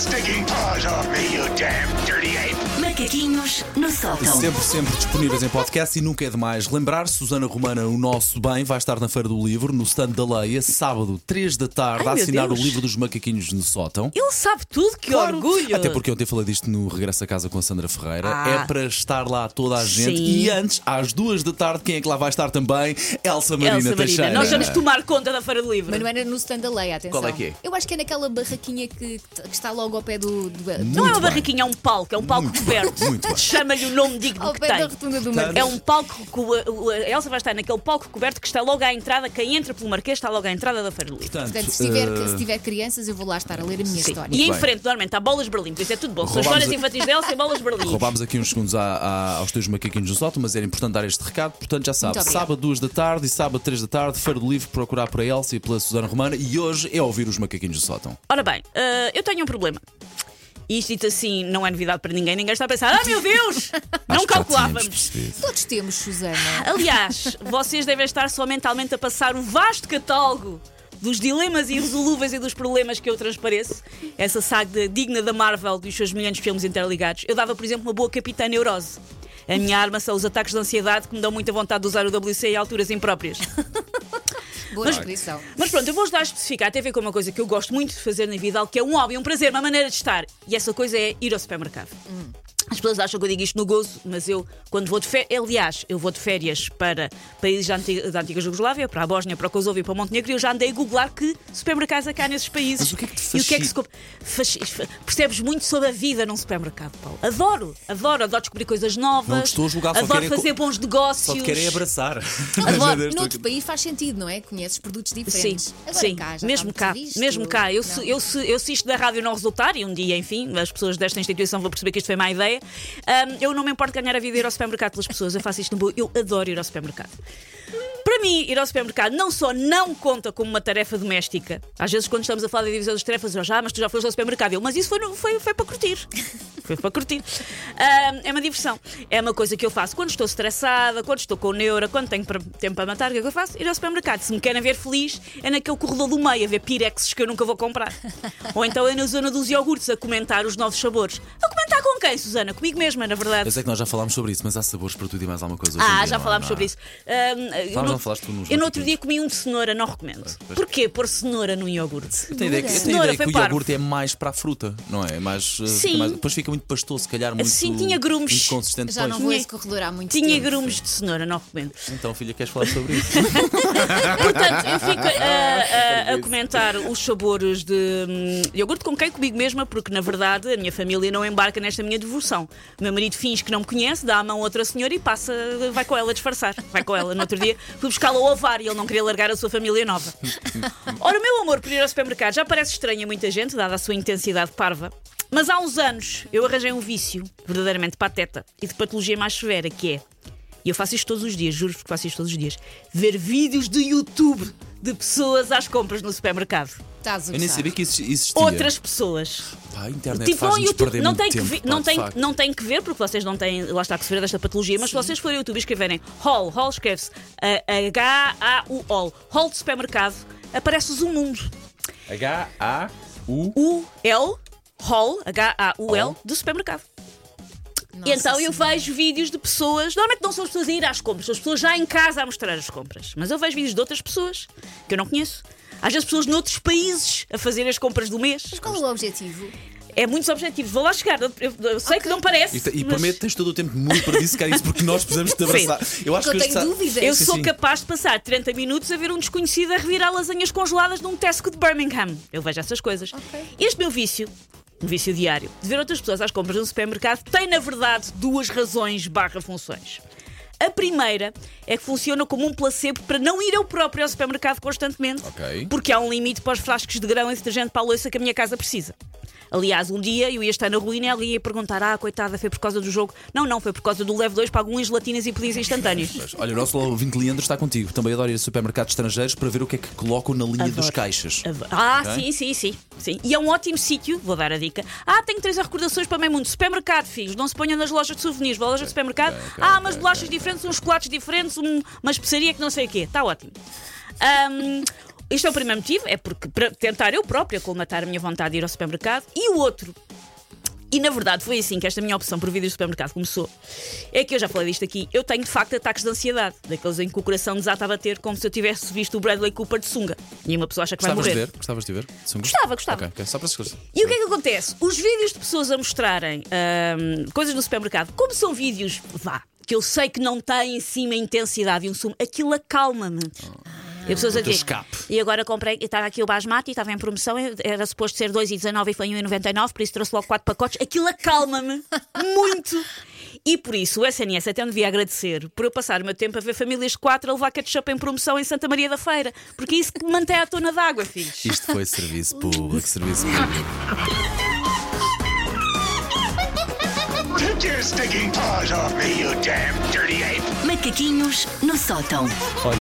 stinking paws off me, you damn! Macaquinhos no sótão. Sempre, sempre disponíveis em podcast e nunca é demais lembrar. Susana Romana, o nosso bem, vai estar na Feira do Livro, no stand da Leia, sábado, 3 da tarde, Ai, a assinar Deus. o livro dos macaquinhos no sótão. Ele sabe tudo, que Claro. orgulho! Até porque ontem falei disto no Regresso a Casa com a Sandra Ferreira. Ah. É para estar lá toda a gente. Sim. E antes, às duas da tarde, quem é que lá vai estar também? Elsa Marina Elsa Marina, Teixeira. nós vamos tomar conta da Feira do Livro. Mas não era no stand da lei, atenção. Qual é que é? Eu acho que é naquela barraquinha que, que está logo ao pé do. do Não é uma bem. barraquinha, é um palco, é um palco Muito coberto. Muito bem. Chama-lhe o nome digno ao que pé tem. da rotunda do Marquês. É um palco que o- o- a Elsa vai estar naquele palco coberto que está logo à entrada. Quem entra pelo Marquês está logo à entrada da Feira do Livro. Portanto, Portanto, se tiver, eh, se tiver crianças, eu vou lá estar a ler a minha Sim. história. E em bem. frente, normalmente, há bolas Berlim, por isso é tudo bom. São as Roubámos histórias a- infantis de Elsa e bolas Berlim. Roubámos aqui uns segundos à- à- aos teus macaquinhos do sótão, mas era importante dar este recado. Portanto, já sabe, Muito obrigada. sábado, duas da tarde e sábado, três da tarde, Feira do Livro, procurar por a Elsa e pela Susana Romana. E hoje é ouvir os macaquinhos do sótão. Ora bem, eh, eu tenho um problema. E isto dito assim não é novidade para ninguém. Ninguém está a pensar, ah meu Deus! Não calculávamos. Todos temos, Susana. Aliás, vocês devem estar só mentalmente a passar o vasto catálogo dos dilemas irresolúveis e dos problemas que eu transpareço. Essa saga digna da Marvel dos seus milhões de filmes interligados. Eu dava, por exemplo, uma boa capitã neurose. A minha arma são os ataques de ansiedade que me dão muita vontade de usar o WC em alturas impróprias. Boa descrição. Mas pronto, eu vou ajudar a especificar. Tem a ver com uma coisa que eu gosto muito de fazer na vida, que é um hobby, um prazer, uma maneira de estar. E essa coisa é ir ao supermercado. As pessoas acham que eu digo isto no gozo, mas eu, quando vou de férias, aliás, eu vou de férias para países da antiga, da antiga Jugoslávia, para a Bósnia, para o Kosovo e para o Montenegro, e eu já andei a googlar que supermercados há cá nesses países. Mas o que é que te E o que é que se compra? Percebes muito sobre a vida num supermercado, Paulo. Adoro, adoro, adoro descobrir coisas novas. Não estou a julgar, só adoro fazer co- bons negócios. Só te querem abraçar. Agora, noutro país faz sentido, não é? Conheces produtos Sim, diferentes. Agora sim, cá, já mesmo cá, visto. mesmo cá. Eu, se, eu, se, eu se isto da rádio não resultar, e um dia, enfim, as pessoas desta instituição vão perceber que isto foi má ideia, hum, eu não me importo ganhar a vida e ir ao supermercado pelas pessoas. Eu faço isto no boa. Eu adoro ir ao supermercado. Para mim, ir ao supermercado não só não conta como uma tarefa doméstica. Às vezes, quando estamos a falar da divisão das tarefas, eu já, mas tu já foste ao supermercado. Eu, mas isso foi, foi, foi para curtir. Foi para curtir. É uma diversão. É uma coisa que eu faço quando estou estressada, quando estou com neura, quando tenho tempo para matar. O que é que eu faço? Ir ao supermercado. Se me querem ver feliz, é naquele corredor do meio, a ver pirexes que eu nunca vou comprar. Ou então é na zona dos iogurtes, a comentar os novos sabores. A comentar com quem, Susana? Comigo mesma, na verdade. Eu sei que nós já falámos sobre isso, mas há sabores para tudo e mais alguma coisa. Ah, dia, já não falámos Não sobre isso. Hum, eu Falámos, no- não falaste tu nos Eu no outro dia comi um de cenoura, não recomendo. Pois. Porquê pôr cenoura num iogurte? Eu tenho ideia, que- eu tenho Cenoura ideia que foi o iogurte é mais para a fruta, não é? É Mais, uh, Sim. mais- depois fica muito pastoso, se calhar muito, Sim, tinha grumes. muito consistente. Já não vou esse corredor há muito Tinha tempo. grumos de cenoura, não recomendo. Então, filha, queres falar sobre isso? Portanto, eu fico a, a- a comentar os sabores de hum, iogurte com quem comigo mesma, porque na verdade a minha família não embarca nesta minha devoção. O meu marido finge que não me conhece, dá a mão a outra senhora e passa, vai com ela disfarçar. Vai com ela. No outro dia fui buscá-la ao ovar e ele não queria largar a sua família nova. Ora, o meu amor por ir ao supermercado já parece estranho a muita gente, dada a sua intensidade parva. Mas há uns anos eu arranjei um vício verdadeiramente pateta e de patologia mais severa, que é e eu faço isto todos os dias, juro que faço isto todos os dias. Ver vídeos do YouTube de pessoas às compras no supermercado. Estás a Eu nem gozar. sabia que isso existia. Outras pessoas. Pá, a internet tipo ao faz-nos YouTube. perder Não muito tem, que tempo, ver, pá, não, de tem, facto. não tem que ver, porque vocês não têm, lá está, que sofrer desta patologia, mas se vocês forem ao YouTube e escreverem Hall, Hall escreve-se eh, H-A-U-L, Hall de supermercado, aparece-vos um mundo. H-A-U. U-L, Hall, H-A-U-L, Hall. do supermercado. Nossa então eu Senhora. vejo vídeos de pessoas, normalmente não são as pessoas a ir às compras, são as pessoas já em casa a mostrar as compras. Mas eu vejo vídeos de outras pessoas que eu não conheço. Às vezes pessoas noutros países a fazer as compras do mês. Mas qual é o objetivo? É muitos objetivos. Vou lá chegar. Eu, eu- eu sei que não parece. E, e mas prometo tens todo o tempo muito para dissecar isso porque nós precisamos te Sim. abraçar. Eu acho Porque eu que tenho este- dúvidas. Eu Sim, sou sim. capaz de passar 30 minutos a ver um desconhecido a revirar lasanhas congeladas num Tesco de Birmingham. Eu vejo essas coisas. Ok. Este meu vício, um vício diário, de ver outras pessoas às compras no supermercado, tem na verdade duas razões barra funções. A primeira é que funciona como um placebo para não ir eu próprio ao supermercado constantemente, Ok. porque há um limite para os frascos de grão e detergente para a louça que a minha casa precisa. Aliás, um dia eu ia estar na ruína e alguém ia perguntar: Ah, coitada, foi por causa do jogo? Não, não, foi por causa do Leve 2 para algumas gelatinas e pudins instantâneos. Mas, Olha, o nosso ouvinte Leandro está contigo. Também adoro ir a supermercados estrangeiros para ver o que é que colocam na linha Adoro. dos caixas. Adoro. Ah, Ok. sim, sim, sim, sim. E é um ótimo sítio, vou dar a dica. Ah, tenho três recordações para o meio mundo. Supermercado, filhos, não se ponham nas lojas de souvenirs, vão à loja de supermercado. ok, ah, ok, umas bolachas diferentes, uns chocolates diferentes, um- uma especiaria que não sei o quê. Está ótimo. Ahm, Este é o primeiro motivo, é porque para tentar eu própria colmatar a minha vontade de ir ao supermercado. E o outro, e na verdade foi assim que esta minha opção por vídeos de supermercado começou. É que eu já falei disto aqui, eu tenho de facto ataques de ansiedade, daqueles em que o coração desata a bater como se eu tivesse visto o Bradley Cooper de sunga. E uma pessoa acha que vai Gostavas de morrer. ver? Gostavas de ver? Sunga? Gostava, gostava. Ok, ok, só para se. E o que é que acontece? Os vídeos de pessoas a mostrarem ahm, coisas no supermercado, como são vídeos, vá, que eu sei que não têm em cima intensidade e um sumo, aquilo acalma-me. E as pessoas a escape. e agora comprei, estava aqui o basmati, estava em promoção, era suposto ser 2,19 e foi 1,99, por isso trouxe logo 4 pacotes. Aquilo acalma-me muito. E por isso o SNS até me devia agradecer por eu passar o meu tempo a ver famílias de 4 a levar ketchup em promoção em Santa Maria da Feira. Porque é isso que me mantém à tona d'água, filhos. Isto foi serviço público, serviço público. Take your stinking paws off me, you damn dirty ape! Macaquinhos no sótão.